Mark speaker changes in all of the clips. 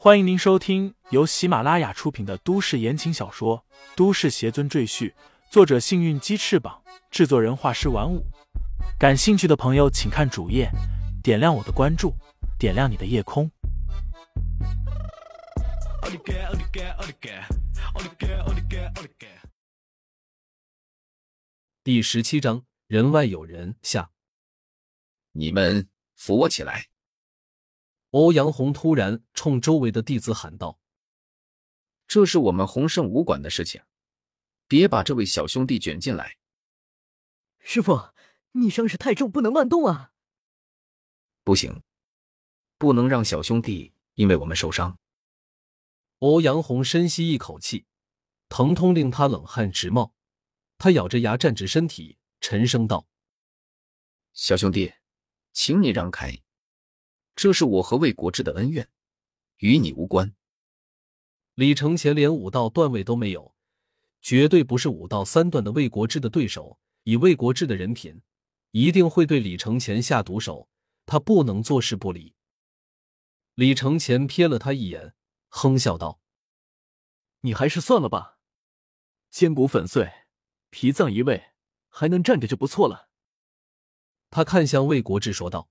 Speaker 1: 欢迎您收听由喜马拉雅出品的都市言情小说《都市邪尊赘婿》，作者：幸运鸡翅膀，制作人：画师玩五。感兴趣的朋友，请看主页，点亮我的关注，点亮你的夜空。
Speaker 2: 第十七章：人外有人下。
Speaker 3: 你们扶我起来！
Speaker 2: 欧阳红突然冲周围的弟子喊道：“
Speaker 3: 这是我们洪圣武馆的事情，别把这位小兄弟卷进来。”
Speaker 4: 师傅，你伤势太重，不能乱动啊！
Speaker 3: 不行，不能让小兄弟因为我们受伤。
Speaker 2: 欧阳红深吸一口气，疼痛令他冷汗直冒。他咬着牙站直身体，沉声道：“
Speaker 3: 小兄弟，请你让开。”这是我和魏国志的恩怨，与你无关。
Speaker 2: 李承前连武道段位都没有，绝对不是武道三段的魏国志的对手。以魏国志的人品，一定会对李承前下毒手。他不能坐视不理。李承前瞥了他一眼，哼笑道：“
Speaker 5: 你还是算了吧，肩骨粉碎，脾脏移位，还能站着就不错了。”
Speaker 2: 他看向魏国志说道。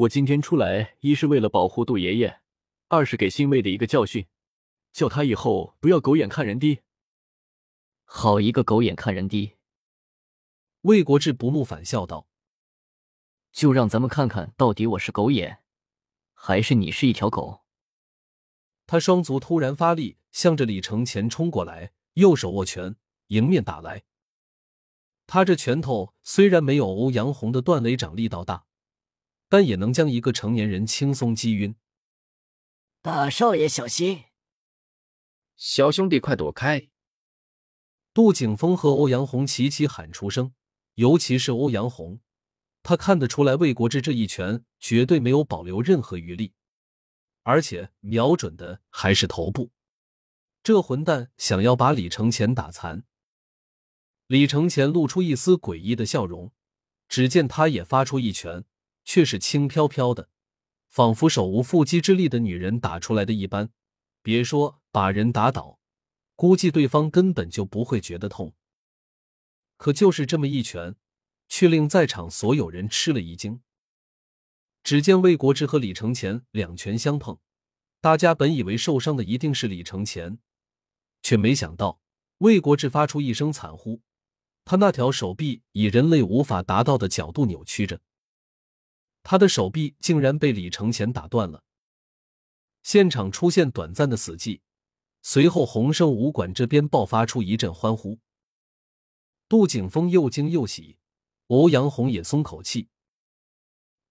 Speaker 5: 我今天出来，一是为了保护杜爷爷，二是给欣慰的一个教训，叫他以后不要狗眼看人低。
Speaker 4: 好一个狗眼看人低！
Speaker 2: 魏国志不怒反笑道：“
Speaker 4: 就让咱们看看到底我是狗眼，还是你是一条狗。”
Speaker 2: 他双足突然发力，向着李承前冲过来，右手握拳迎面打来。他这拳头虽然没有欧阳红的断雷掌力道大。但也能将一个成年人轻松击晕。
Speaker 4: 大少爷小心！
Speaker 3: 小兄弟快躲开！
Speaker 2: 杜景峰和欧阳红齐齐喊出声，尤其是欧阳红，他看得出来魏国志这一拳绝对没有保留任何余力，而且瞄准的还是头部。这混蛋想要把李承前打残。李承前露出一丝诡异的笑容，只见他也发出一拳。却是轻飘飘的，仿佛手无缚鸡之力的女人打出来的一般。别说把人打倒，估计对方根本就不会觉得痛。可就是这么一拳，却令在场所有人吃了一惊。只见魏国志和李承前两拳相碰，大家本以为受伤的一定是李承前，却没想到魏国志发出一声惨呼，他那条手臂以人类无法达到的角度扭曲着。他的手臂竟然被李承前打断了，现场出现短暂的死寂，随后洪盛武馆这边爆发出一阵欢呼。杜景峰又惊又喜，欧阳红也松口气，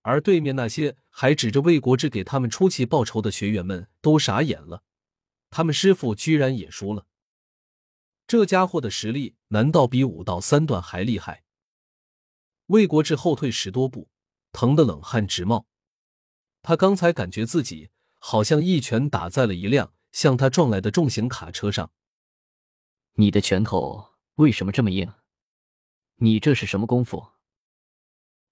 Speaker 2: 而对面那些还指着魏国志给他们出气报仇的学员们都傻眼了，他们师傅居然也输了，这家伙的实力难道比武道三段还厉害？魏国志后退十多步。疼得冷汗直冒，他刚才感觉自己好像一拳打在了一辆向他撞来的重型卡车上。
Speaker 4: 你的拳头为什么这么硬？你这是什么功夫？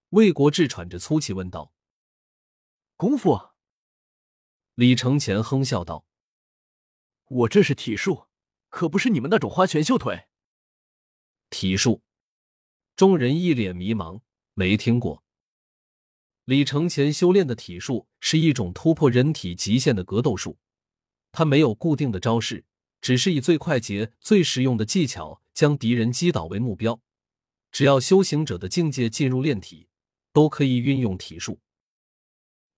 Speaker 2: 魏国志喘着粗气问道。
Speaker 5: 功夫？
Speaker 2: 李承前哼笑道：“
Speaker 5: 我这是体术，可不是你们那种花拳绣腿。”
Speaker 2: 体术？众人一脸迷茫，没听过。李承前修炼的体术是一种突破人体极限的格斗术，他没有固定的招式，只是以最快捷、最实用的技巧将敌人击倒为目标。只要修行者的境界进入炼体，都可以运用体术。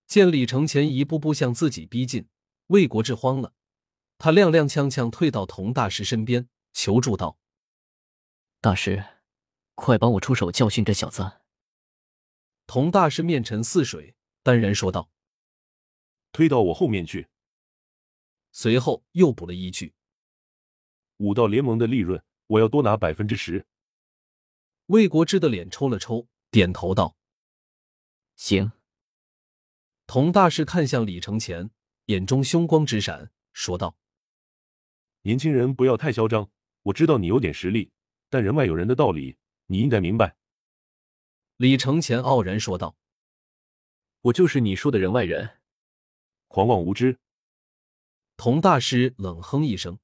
Speaker 2: 见李承前一步步向自己逼近，魏国志慌了，他踉踉跄跄退到童大师身边，求助道：“
Speaker 4: 大师，快帮我出手教训这小子。”
Speaker 2: 童大师面沉似水，淡然说道：“
Speaker 6: 推到我后面去。”
Speaker 2: 随后又补了一句：“
Speaker 6: 武道联盟的利润，我要多拿百分之十。”
Speaker 2: 魏国志的脸抽了抽，点头道：“
Speaker 4: 行。”
Speaker 2: 童大师看向李承前，眼中凶光直闪，说道：“
Speaker 6: 年轻人不要太嚣张，我知道你有点实力，但人外有人的道理，你应该明白。”
Speaker 2: 李承前傲然说道：“
Speaker 5: 我就是你说的人外人。”
Speaker 6: 狂妄无知！
Speaker 2: 童大师冷哼一声：“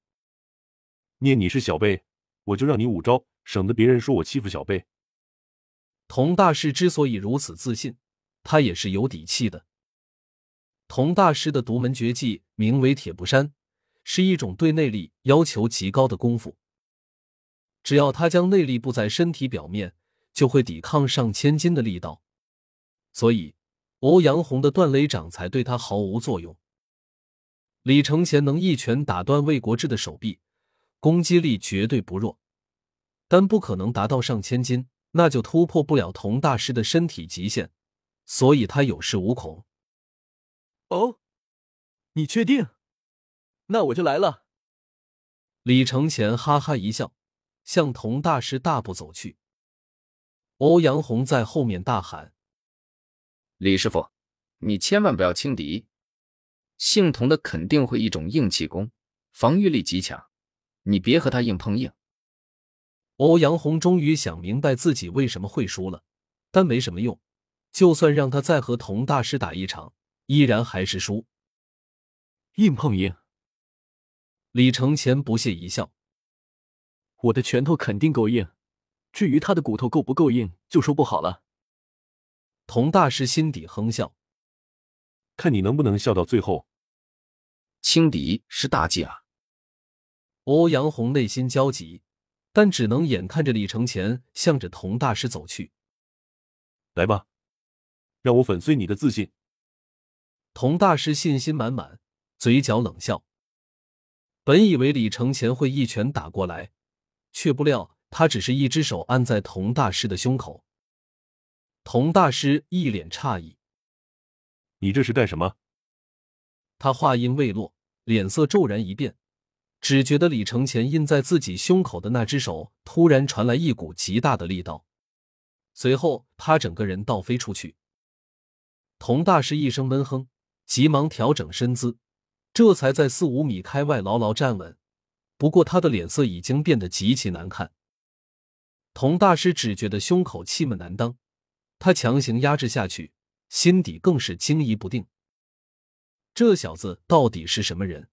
Speaker 6: 念你是小辈，我就让你五招，省得别人说我欺负小辈。”
Speaker 2: 童大师之所以如此自信，他也是有底气的。童大师的独门绝技名为铁布衫，是一种对内力要求极高的功夫。只要他将内力布在身体表面，就会抵抗上千斤的力道。所以，欧阳红的断雷掌才对他毫无作用。李承前能一拳打断魏国志的手臂，攻击力绝对不弱，但不可能达到上千斤。那就突破不了童大师的身体极限，所以他有恃无恐。
Speaker 5: 哦，你确定？那我就来了。
Speaker 2: 李承前哈哈一笑，向童大师大步走去。欧阳红在后面大喊：“
Speaker 3: 李师傅，你千万不要轻敌！姓童的肯定会一种硬气功，防御力极强，你别和他硬碰硬。”
Speaker 2: 欧阳红终于想明白自己为什么会输了，但没什么用。就算让他再和童大师打一场，依然还是输。
Speaker 5: 硬碰硬，
Speaker 2: 李承前不屑一笑：“
Speaker 5: 我的拳头肯定够硬，至于他的骨头够不够硬，就说不好了。”
Speaker 2: 童大师心底哼笑：“
Speaker 6: 看你能不能笑到最后。”
Speaker 3: 轻敌是大忌啊！
Speaker 2: 欧阳红内心焦急。但只能眼看着李承前向着童大师走去。
Speaker 6: 来吧，让我粉碎你的自信。
Speaker 2: 童大师信心满满，嘴角冷笑。本以为李承前会一拳打过来，却不料他只是一只手按在童大师的胸口。童大师一脸诧异：“
Speaker 6: 你这是干什么？”
Speaker 2: 他话音未落，脸色骤然一变。只觉得李承前印在自己胸口的那只手突然传来一股极大的力道，随后他整个人倒飞出去。童大师一声闷哼，急忙调整身姿，这才在四五米开外牢牢站稳。不过他的脸色已经变得极其难看。童大师只觉得胸口气闷难当，他强行压制下去，心底更是惊疑不定。这小子到底是什么人？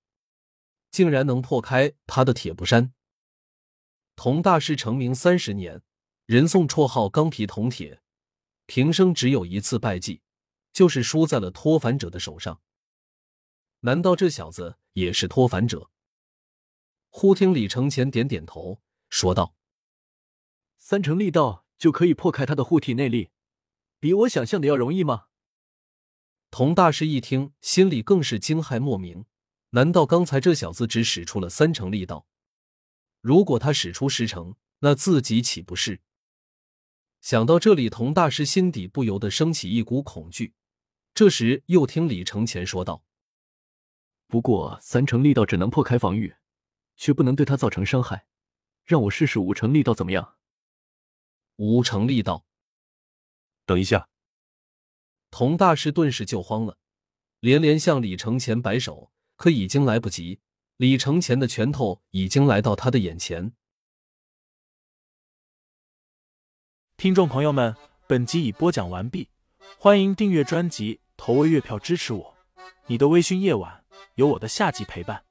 Speaker 2: 竟然能破开他的铁布衫。童大师成名三十年，人送绰号“钢皮铜铁”，平生只有一次败绩，就是输在了脱凡者的手上。难道这小子也是脱凡者？忽听李承前点点头，说道：“
Speaker 5: 三成力道就可以破开他的护体内力，比我想象的要容易吗？”
Speaker 2: 童大师一听，心里更是惊骇莫名。难道刚才这小子只使出了三成力道？如果他使出十成，那自己岂不是？想到这里，童大师心底不由得升起一股恐惧。这时，又听李承前说道：“
Speaker 5: 不过三成力道只能破开防御，却不能对他造成伤害。让我试试五成力道怎么样？”
Speaker 2: 五成立道。
Speaker 6: 等一下，
Speaker 2: 童大师顿时就慌了，连连向李承前摆手。可已经来不及，李承前的拳头已经来到他的眼前。
Speaker 1: 听众朋友们，本集已播讲完毕，欢迎订阅专辑，投喂月票支持我。你的微醺夜晚，有我的下集陪伴。